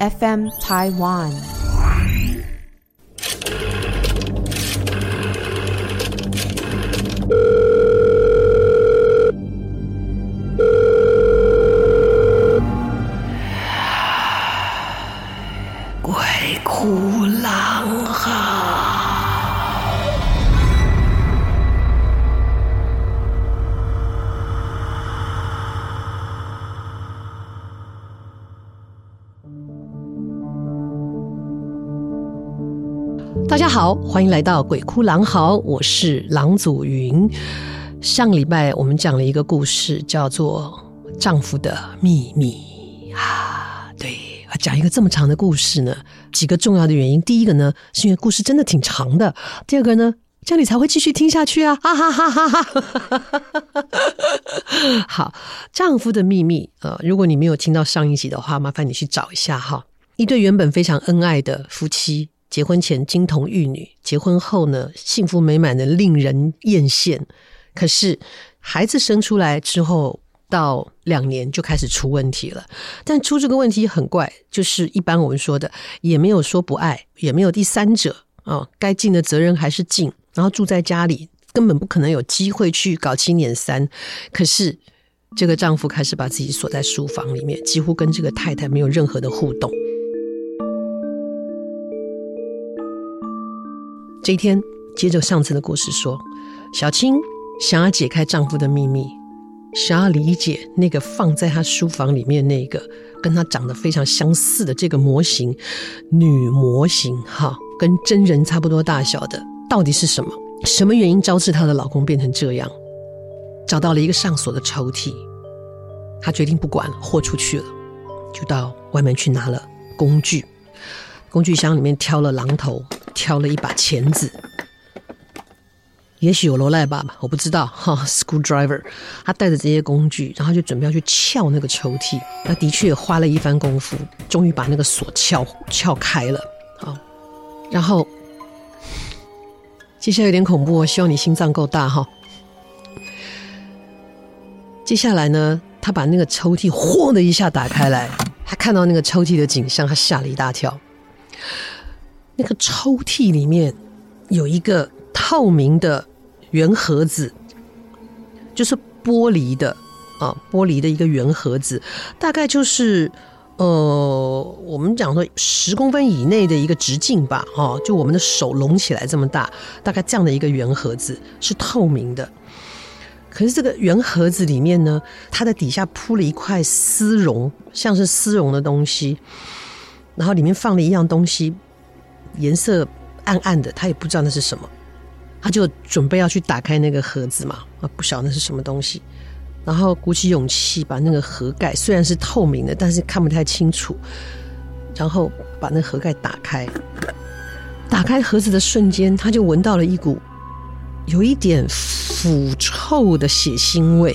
FM Taiwan。好，欢迎来到《鬼哭狼嚎》，我是郎祖云。上礼拜我们讲了一个故事，叫做《丈夫的秘密》啊。对，讲一个这么长的故事呢，几个重要的原因。第一个呢，是因为故事真的挺长的；第二个呢，这样你才会继续听下去啊！哈哈哈哈哈！好，《丈夫的秘密》呃，如果你没有听到上一集的话，麻烦你去找一下哈。一对原本非常恩爱的夫妻。结婚前金童玉女，结婚后呢，幸福美满的令人艳羡。可是孩子生出来之后，到两年就开始出问题了。但出这个问题很怪，就是一般我们说的，也没有说不爱，也没有第三者啊，该尽的责任还是尽。然后住在家里，根本不可能有机会去搞七捻三。可是这个丈夫开始把自己锁在书房里面，几乎跟这个太太没有任何的互动。这一天，接着上次的故事说，小青想要解开丈夫的秘密，想要理解那个放在她书房里面那个跟她长得非常相似的这个模型，女模型哈，跟真人差不多大小的，到底是什么？什么原因招致她的老公变成这样？找到了一个上锁的抽屉，她决定不管了，豁出去了，就到外面去拿了工具，工具箱里面挑了榔头。挑了一把钳子，也许有罗赖吧，我不知道哈。School driver，他带着这些工具，然后就准备要去撬那个抽屉。那的确花了一番功夫，终于把那个锁撬撬开了。好，然后接下来有点恐怖，我希望你心脏够大哈。接下来呢，他把那个抽屉轰的一下打开来，他看到那个抽屉的景象，他吓了一大跳。那个抽屉里面有一个透明的圆盒子，就是玻璃的啊，玻璃的一个圆盒子，大概就是呃，我们讲说十公分以内的一个直径吧，哦，就我们的手拢起来这么大，大概这样的一个圆盒子是透明的。可是这个圆盒子里面呢，它的底下铺了一块丝绒，像是丝绒的东西，然后里面放了一样东西。颜色暗暗的，他也不知道那是什么，他就准备要去打开那个盒子嘛，啊，不晓得那是什么东西，然后鼓起勇气把那个盒盖虽然是透明的，但是看不太清楚，然后把那盒盖打开，打开盒子的瞬间，他就闻到了一股有一点腐臭的血腥味，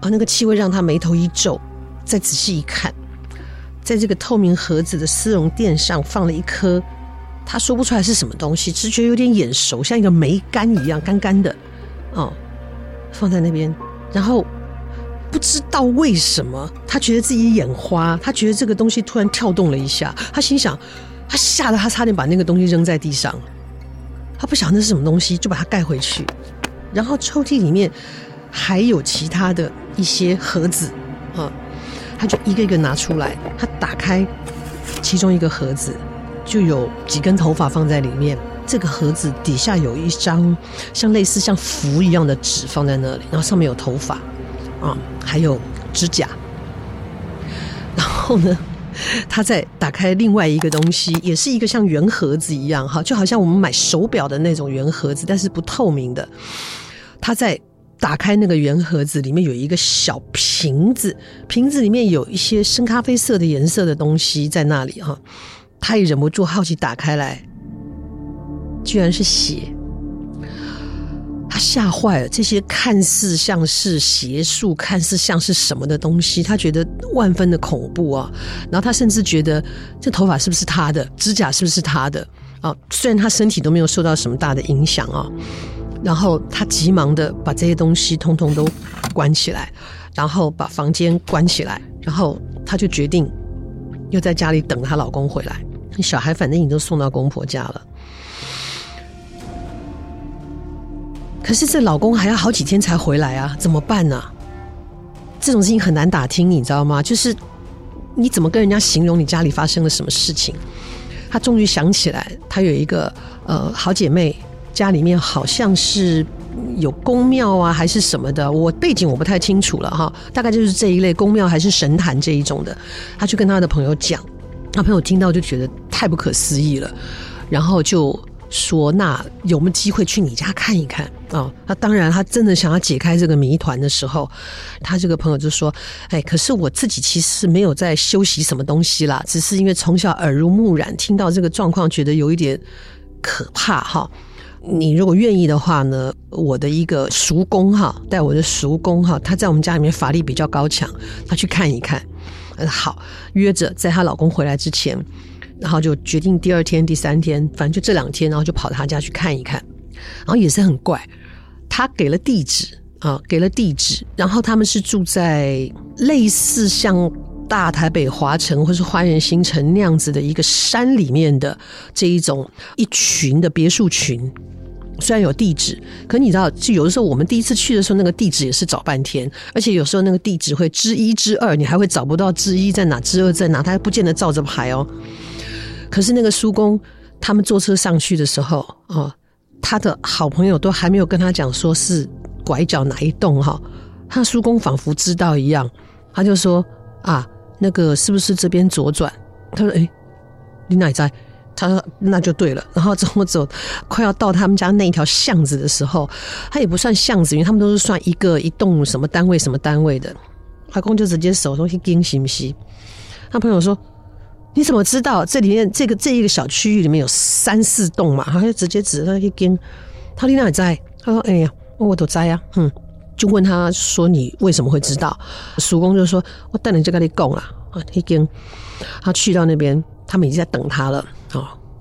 啊，那个气味让他眉头一皱，再仔细一看，在这个透明盒子的丝绒垫上放了一颗。他说不出来是什么东西，只觉得有点眼熟，像一个梅干一样干干的，哦，放在那边，然后不知道为什么，他觉得自己眼花，他觉得这个东西突然跳动了一下，他心想，他吓得他差点把那个东西扔在地上，他不晓得那是什么东西，就把它盖回去，然后抽屉里面还有其他的一些盒子，啊，他就一个一个拿出来，他打开其中一个盒子。就有几根头发放在里面，这个盒子底下有一张像类似像符一样的纸放在那里，然后上面有头发，啊，还有指甲。然后呢，他再打开另外一个东西，也是一个像圆盒子一样，哈，就好像我们买手表的那种圆盒子，但是不透明的。他在打开那个圆盒子，里面有一个小瓶子，瓶子里面有一些深咖啡色的颜色的东西在那里，哈。他也忍不住好奇，打开来，居然是血。他吓坏了。这些看似像是邪术，看似像是什么的东西，他觉得万分的恐怖啊。然后他甚至觉得，这头发是不是他的？指甲是不是他的？啊，虽然他身体都没有受到什么大的影响啊。然后他急忙的把这些东西通通都关起来，然后把房间关起来，然后他就决定。又在家里等她老公回来。小孩反正已经都送到公婆家了，可是这老公还要好几天才回来啊，怎么办呢？这种事情很难打听，你知道吗？就是你怎么跟人家形容你家里发生了什么事情？她终于想起来，她有一个呃好姐妹，家里面好像是有宫庙啊，还是什么的，我背景我不太清楚了哈，大概就是这一类宫庙还是神坛这一种的。她去跟她的朋友讲。他朋友听到就觉得太不可思议了，然后就说：“那有没有机会去你家看一看啊？”他当然，他真的想要解开这个谜团的时候，他这个朋友就说：“哎，可是我自己其实没有在修习什么东西啦，只是因为从小耳濡目染，听到这个状况，觉得有一点可怕哈。你如果愿意的话呢，我的一个叔公哈，带我的叔公哈，他在我们家里面法力比较高强，他去看一看。”嗯，好，约着在她老公回来之前，然后就决定第二天、第三天，反正就这两天，然后就跑她家去看一看。然后也是很怪，他给了地址啊，给了地址，然后他们是住在类似像大台北华城或是花园新城那样子的一个山里面的这一种一群的别墅群。虽然有地址，可你知道，就有的时候我们第一次去的时候，那个地址也是找半天，而且有时候那个地址会之一之二，你还会找不到之一在哪，之二在哪，他还不见得照着排哦。可是那个叔公他们坐车上去的时候，哦，他的好朋友都还没有跟他讲说是拐角哪一栋哈，他叔公仿佛知道一样，他就说啊，那个是不是这边左转？他说哎，你哪在？他说：“那就对了。”然后走走，快要到他们家那一条巷子的时候，他也不算巷子，因为他们都是算一个一栋什么单位什么单位的。阿公就直接手东西惊行不行？他朋友说：“你怎么知道这里面这个这一个小区域里面有三四栋嘛？”他就直接指他去惊。他丽娜也在。他说：“哎呀，我都在呀。”嗯，就问他说：“你为什么会知道？”叔公就说：“我带你这个里逛啊。”啊，一惊。他去到那边。他们已经在等他了，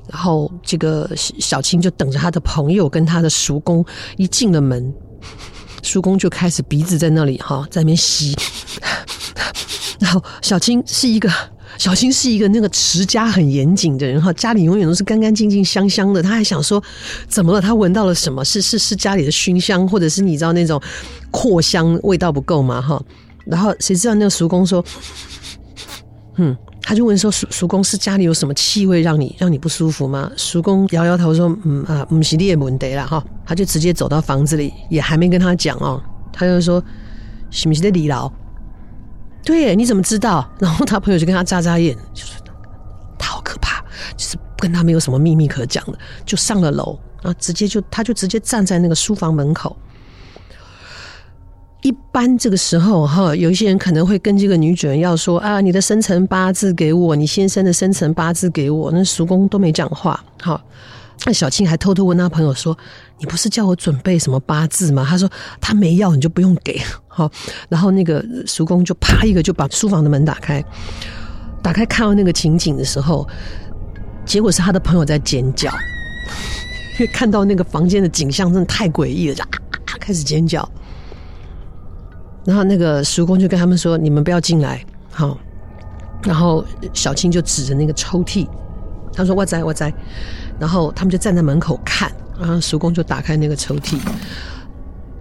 然后这个小青就等着他的朋友跟他的叔公一进了门，叔公就开始鼻子在那里哈，在那边吸，然后小青是一个小青是一个那个持家很严谨的人哈，家里永远都是干干净净香香的，他还想说怎么了？他闻到了什么？是是是家里的熏香，或者是你知道那种扩香味道不够吗？哈，然后谁知道那个叔公说，嗯。他就问说：“叔叔公是家里有什么气味让你让你不舒服吗？”叔公摇摇头说：“嗯啊，不是你的问题了哈。”他就直接走到房子里，也还没跟他讲哦。他就说：“是不是在李老？”对，你怎么知道？然后他朋友就跟他眨眨眼，就说：“他好可怕，就是跟他没有什么秘密可讲的。”就上了楼，然后直接就他就直接站在那个书房门口。一般这个时候哈，有一些人可能会跟这个女主人要说啊，你的生辰八字给我，你先生的生辰八字给我。那叔公都没讲话。好，那小青还偷偷问他朋友说：“你不是叫我准备什么八字吗？”他说：“他没要，你就不用给。”好，然后那个叔公就啪一个就把书房的门打开，打开看到那个情景的时候，结果是他的朋友在尖叫，因为看到那个房间的景象真的太诡异了，就啊啊开始尖叫。然后那个叔公就跟他们说：“你们不要进来，好。”然后小青就指着那个抽屉，他说：“我在，我在。”然后他们就站在门口看，然后叔公就打开那个抽屉，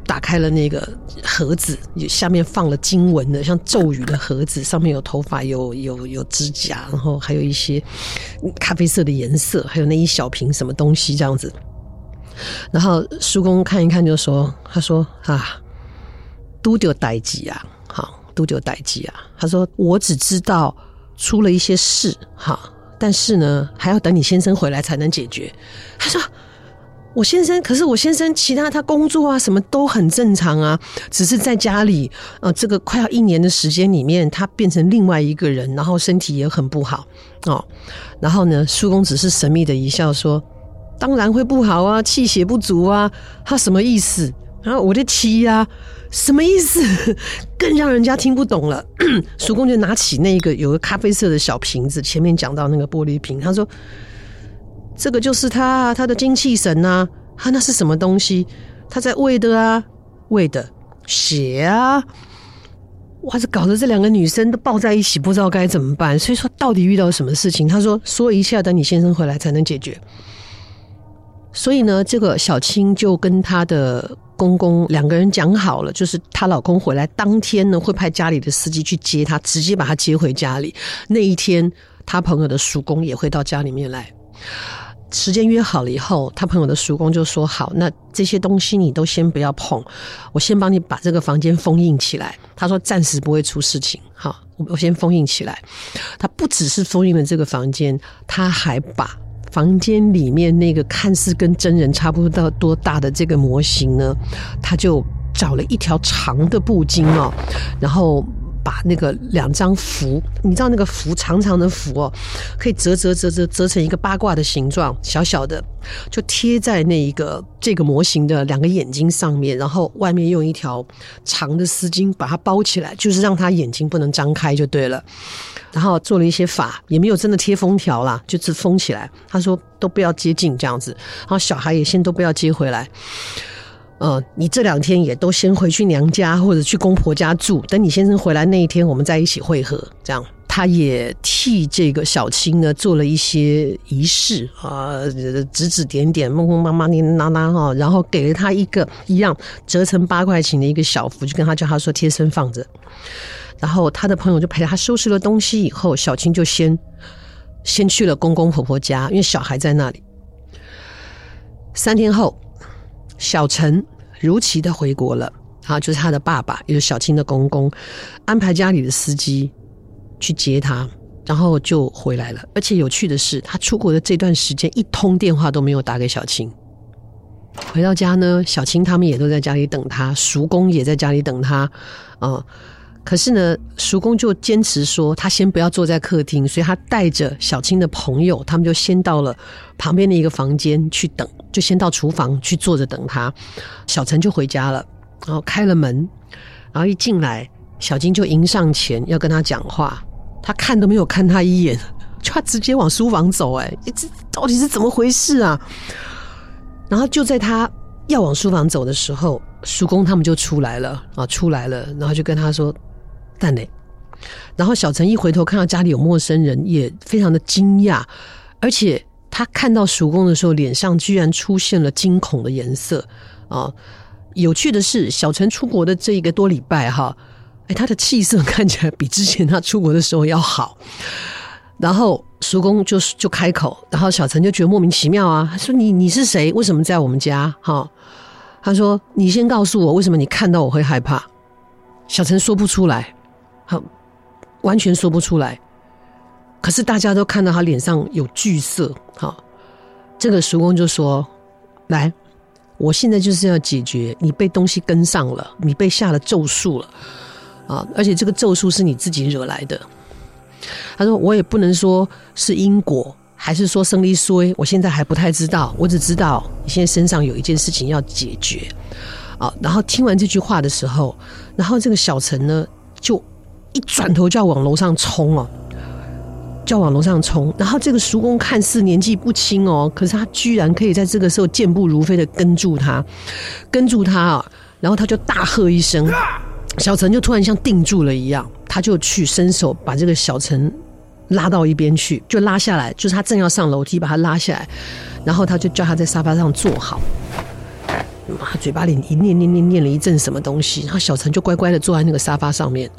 打开了那个盒子，下面放了经文的，像咒语的盒子，上面有头发，有有有指甲，然后还有一些咖啡色的颜色，还有那一小瓶什么东西这样子。然后叔公看一看，就说：“他说啊。”都丢代机啊，好，都丢代机啊。他说：“我只知道出了一些事，哈，但是呢，还要等你先生回来才能解决。”他说：“我先生，可是我先生其他他工作啊，什么都很正常啊，只是在家里，呃，这个快要一年的时间里面，他变成另外一个人，然后身体也很不好哦。然后呢，叔公只是神秘的一笑说：‘当然会不好啊，气血不足啊。’他什么意思？然后我的妻呀。”什么意思？更让人家听不懂了。叔公就拿起那个有个咖啡色的小瓶子，前面讲到那个玻璃瓶，他说：“这个就是他他的精气神呐，他那是什么东西？他在喂的啊，喂的血啊。哇，这搞得这两个女生都抱在一起，不知道该怎么办。所以说，到底遇到什么事情？他说，说一下，等你先生回来才能解决。所以呢，这个小青就跟她的公公两个人讲好了，就是她老公回来当天呢，会派家里的司机去接她，直接把她接回家里。那一天，她朋友的叔公也会到家里面来。时间约好了以后，他朋友的叔公就说：“好，那这些东西你都先不要碰，我先帮你把这个房间封印起来。”他说：“暂时不会出事情，好，我先封印起来。”他不只是封印了这个房间，他还把房间里面那个看似跟真人差不多多大的这个模型呢，他就找了一条长的布巾哦，然后。把那个两张符，你知道那个符长长的符哦，可以折折折折折成一个八卦的形状，小小的，就贴在那一个这个模型的两个眼睛上面，然后外面用一条长的丝巾把它包起来，就是让他眼睛不能张开就对了。然后做了一些法，也没有真的贴封条啦，就是封起来。他说都不要接近这样子，然后小孩也先都不要接回来。呃，你这两天也都先回去娘家或者去公婆家住，等你先生回来那一天，我们再一起会合。这样，他也替这个小青呢做了一些仪式啊，指指点点，梦梦妈妈你拿拿哈，然后给了他一个一样折成八块钱的一个小符，就跟他叫他说贴身放着。然后他的朋友就陪他收拾了东西以后，小青就先先去了公公婆婆家，因为小孩在那里。三天后。小陈如期的回国了，啊，就是他的爸爸，也是小青的公公，安排家里的司机去接他，然后就回来了。而且有趣的是，他出国的这段时间，一通电话都没有打给小青。回到家呢，小青他们也都在家里等他，叔公也在家里等他，啊。可是呢，叔公就坚持说他先不要坐在客厅，所以他带着小青的朋友，他们就先到了旁边的一个房间去等，就先到厨房去坐着等他。小陈就回家了，然后开了门，然后一进来，小青就迎上前要跟他讲话，他看都没有看他一眼，就他直接往书房走，哎，这到底是怎么回事啊？然后就在他要往书房走的时候，叔公他们就出来了啊，出来了，然后就跟他说。但呢，然后小陈一回头看到家里有陌生人，也非常的惊讶，而且他看到叔公的时候，脸上居然出现了惊恐的颜色啊！有趣的是，小陈出国的这一个多礼拜哈，哎，他的气色看起来比之前他出国的时候要好。然后叔公就就开口，然后小陈就觉得莫名其妙啊，他说：“你你是谁？为什么在我们家？”哈，他说：“你先告诉我，为什么你看到我会害怕？”小陈说不出来。好，完全说不出来。可是大家都看到他脸上有惧色。好，这个叔公就说：“来，我现在就是要解决你被东西跟上了，你被下了咒术了啊！而且这个咒术是你自己惹来的。”他说：“我也不能说是因果，还是说生离衰，我现在还不太知道。我只知道你现在身上有一件事情要解决。”啊，然后听完这句话的时候，然后这个小陈呢就。一转头就要往楼上冲哦，就要往楼上冲。然后这个叔公看似年纪不轻哦，可是他居然可以在这个时候健步如飞的跟住他，跟住他啊！然后他就大喝一声，小陈就突然像定住了一样，他就去伸手把这个小陈拉到一边去，就拉下来，就是他正要上楼梯，把他拉下来，然后他就叫他在沙发上坐好，他嘴巴里一念念念念了一阵什么东西，然后小陈就乖乖的坐在那个沙发上面。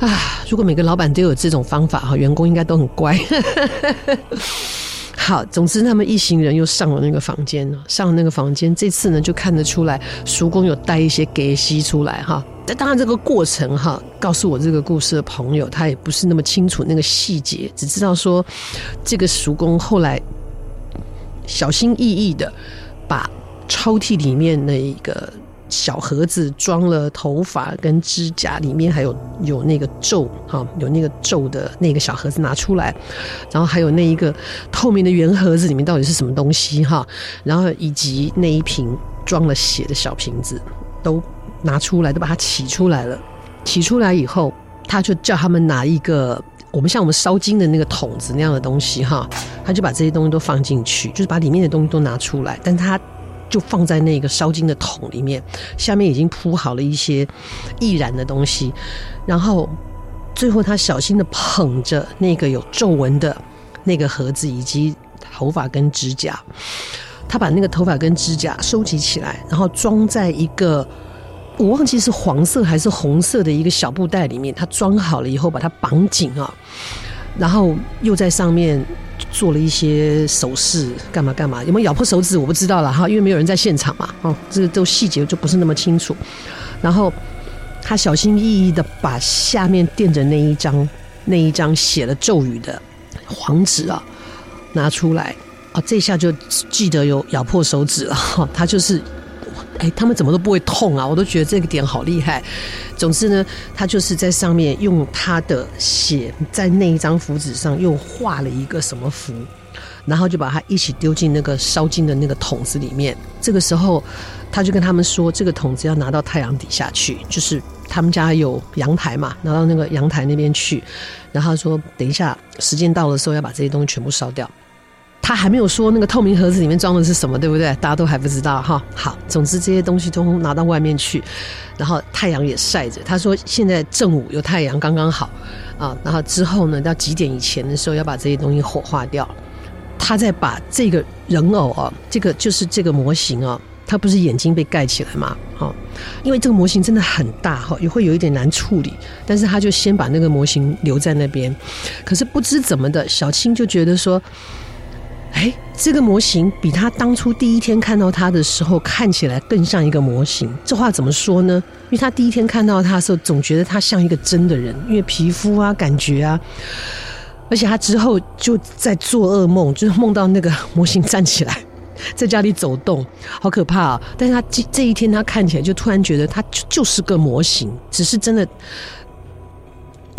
啊，如果每个老板都有这种方法哈，员工应该都很乖。好，总之他们一行人又上了那个房间，上了那个房间，这次呢就看得出来，叔公有带一些给息出来哈。但当然这个过程哈，告诉我这个故事的朋友，他也不是那么清楚那个细节，只知道说这个叔公后来小心翼翼的把抽屉里面那一个。小盒子装了头发跟指甲，里面还有有那个皱哈，有那个皱的那个小盒子拿出来，然后还有那一个透明的圆盒子，里面到底是什么东西哈？然后以及那一瓶装了血的小瓶子都拿出来，都把它取出来了。取出来以后，他就叫他们拿一个我们像我们烧金的那个桶子那样的东西哈，他就把这些东西都放进去，就是把里面的东西都拿出来，但他。就放在那个烧金的桶里面，下面已经铺好了一些易燃的东西，然后最后他小心的捧着那个有皱纹的那个盒子以及头发跟指甲，他把那个头发跟指甲收集起来，然后装在一个我忘记是黄色还是红色的一个小布袋里面，他装好了以后把它绑紧啊，然后又在上面。做了一些手势，干嘛干嘛？有没有咬破手指？我不知道了哈，因为没有人在现场嘛。哦，这个都细节就不是那么清楚。然后他小心翼翼的把下面垫着那一张 那一张写了咒语的黄纸啊拿出来啊，这下就记得有咬破手指了哈。他就是。哎，他们怎么都不会痛啊！我都觉得这个点好厉害。总之呢，他就是在上面用他的血在那一张符纸上又画了一个什么符，然后就把它一起丢进那个烧金的那个桶子里面。这个时候，他就跟他们说，这个桶子要拿到太阳底下去，就是他们家有阳台嘛，拿到那个阳台那边去。然后说，等一下时间到的时候要把这些东西全部烧掉。他还没有说那个透明盒子里面装的是什么，对不对？大家都还不知道哈。好，总之这些东西都拿到外面去，然后太阳也晒着。他说现在正午有太阳刚刚好啊。然后之后呢，到几点以前的时候要把这些东西火化掉。他再把这个人偶啊，这个就是这个模型啊，他不是眼睛被盖起来吗？啊，因为这个模型真的很大哈，也会有一点难处理。但是他就先把那个模型留在那边。可是不知怎么的，小青就觉得说。哎，这个模型比他当初第一天看到他的时候看起来更像一个模型。这话怎么说呢？因为他第一天看到他的时候，总觉得他像一个真的人，因为皮肤啊、感觉啊，而且他之后就在做噩梦，就是梦到那个模型站起来，在家里走动，好可怕啊！但是他这这一天他看起来就突然觉得他就就是个模型，只是真的。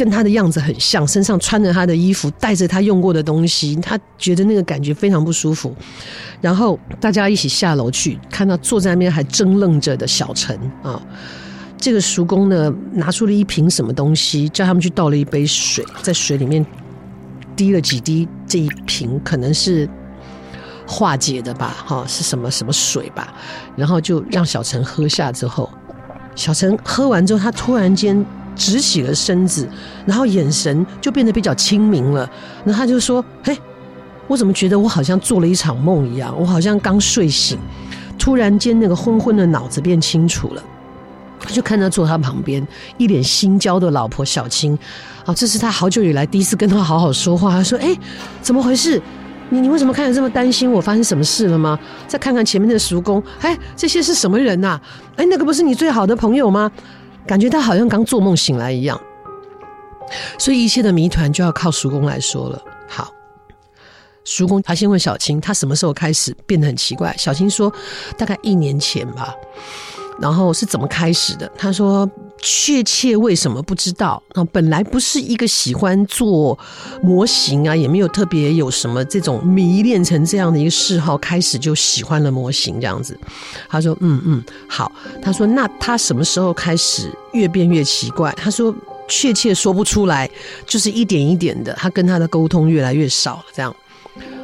跟他的样子很像，身上穿着他的衣服，带着他用过的东西，他觉得那个感觉非常不舒服。然后大家一起下楼去，看到坐在那边还怔愣着的小陈啊，这个叔公呢拿出了一瓶什么东西，叫他们去倒了一杯水，在水里面滴了几滴，这一瓶可能是化解的吧，哈，是什么什么水吧？然后就让小陈喝下之后，小陈喝完之后，他突然间。直起了身子，然后眼神就变得比较清明了。然后他就说：“嘿，我怎么觉得我好像做了一场梦一样？我好像刚睡醒，突然间那个昏昏的脑子变清楚了。”他就看到坐他旁边一脸心焦的老婆小青，啊，这是他好久以来第一次跟他好好说话。他说：“哎，怎么回事？你你为什么看着这么担心？我发生什么事了吗？再看看前面的叔公，哎，这些是什么人呐？哎，那个不是你最好的朋友吗？”感觉他好像刚做梦醒来一样，所以一切的谜团就要靠叔公来说了。好，叔公他先问小青，他什么时候开始变得很奇怪？小青说，大概一年前吧。然后是怎么开始的？他说。确切为什么不知道？啊，本来不是一个喜欢做模型啊，也没有特别有什么这种迷恋成这样的一个嗜好，开始就喜欢了模型这样子。他说：“嗯嗯，好。”他说：“那他什么时候开始越变越奇怪？”他说：“确切说不出来，就是一点一点的，他跟他的沟通越来越少了。”这样，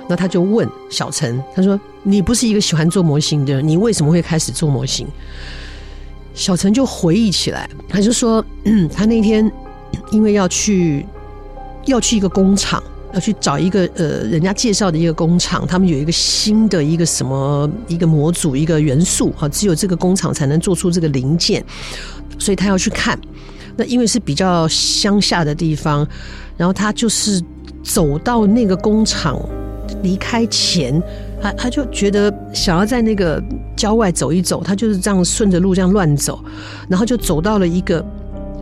那他就问小陈：“他说你不是一个喜欢做模型的人，你为什么会开始做模型？”小陈就回忆起来，他就说，他那天因为要去要去一个工厂，要去找一个呃人家介绍的一个工厂，他们有一个新的一个什么一个模组一个元素啊，只有这个工厂才能做出这个零件，所以他要去看。那因为是比较乡下的地方，然后他就是走到那个工厂离开前。他他就觉得想要在那个郊外走一走，他就是这样顺着路这样乱走，然后就走到了一个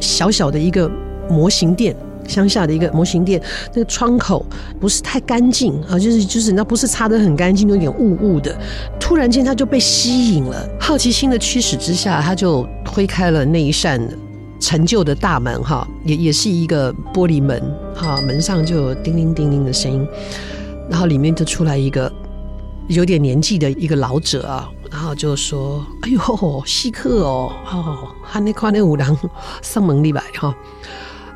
小小的一个模型店，乡下的一个模型店，那个窗口不是太干净啊，就是就是那不是擦得很干净，有点雾雾的。突然间他就被吸引了，好奇心的驱使之下，他就推开了那一扇陈旧的大门，哈，也也是一个玻璃门，哈，门上就有叮铃叮铃的声音，然后里面就出来一个。有点年纪的一个老者啊，然后就说：“哎呦，稀客哦，哦，还那块那五郎上门礼拜哈。”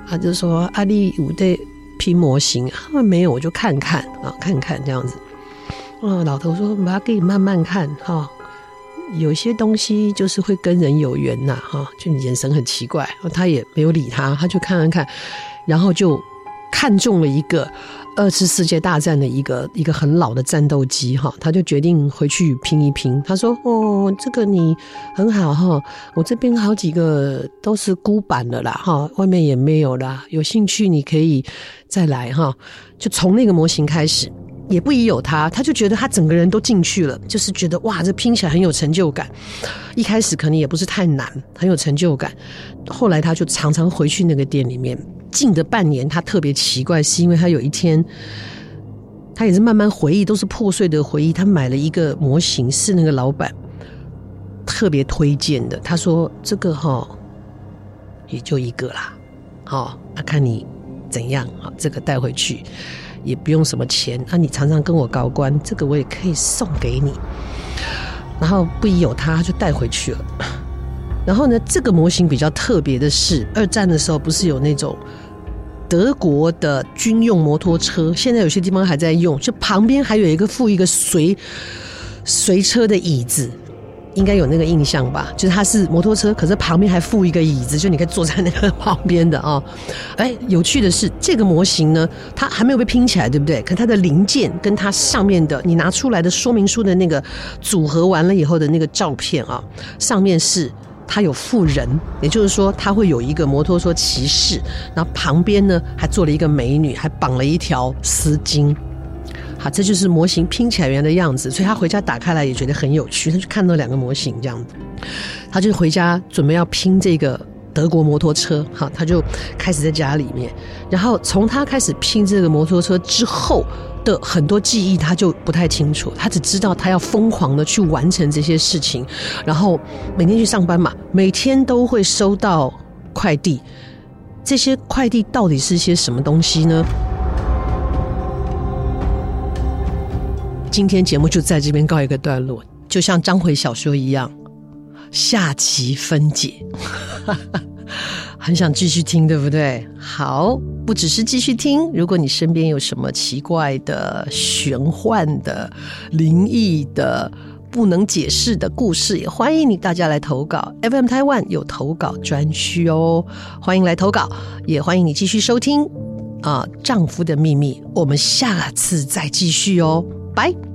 他就说：“阿丽有在拼模型啊？没有，我就看看啊，看看这样子。”啊，老头说：“我要给你慢慢看哈。”有些东西就是会跟人有缘呐，哈，就你眼神很奇怪，他也没有理他，他就看看看，然后就看中了一个二次世界大战的一个一个很老的战斗机，哈，他就决定回去拼一拼。他说：“哦，这个你很好哈，我这边好几个都是孤板的啦，哈，外面也没有啦，有兴趣你可以再来哈。”就从那个模型开始。也不疑有他，他就觉得他整个人都进去了，就是觉得哇，这拼起来很有成就感。一开始可能也不是太难，很有成就感。后来他就常常回去那个店里面，近的半年，他特别奇怪，是因为他有一天，他也是慢慢回忆，都是破碎的回忆。他买了一个模型，是那个老板特别推荐的。他说：“这个哈，也就一个啦，好，那看你怎样啊，这个带回去。”也不用什么钱，啊、你常常跟我搞关，这个我也可以送给你。然后不疑有他，他就带回去了。然后呢，这个模型比较特别的是，二战的时候不是有那种德国的军用摩托车，现在有些地方还在用，就旁边还有一个附一个随随车的椅子。应该有那个印象吧，就是它是摩托车，可是旁边还附一个椅子，就你可以坐在那个 旁边的啊。哎，有趣的是，这个模型呢，它还没有被拼起来，对不对？可它的零件跟它上面的你拿出来的说明书的那个组合完了以后的那个照片啊，上面是它有附人，也就是说它会有一个摩托车骑士，然后旁边呢还坐了一个美女，还绑了一条丝巾。好，这就是模型拼起来原来的样子，所以他回家打开来也觉得很有趣。他就看到两个模型这样子，他就回家准备要拼这个德国摩托车。哈，他就开始在家里面，然后从他开始拼这个摩托车之后的很多记忆，他就不太清楚。他只知道他要疯狂的去完成这些事情，然后每天去上班嘛，每天都会收到快递。这些快递到底是些什么东西呢？今天节目就在这边告一个段落，就像章回小说一样，下集分解，很想继续听，对不对？好，不只是继续听，如果你身边有什么奇怪的、玄幻的、灵异的、不能解释的故事，也欢迎你大家来投稿。FM Taiwan 有投稿专区哦，欢迎来投稿，也欢迎你继续收听啊，丈夫的秘密，我们下次再继续哦。拜。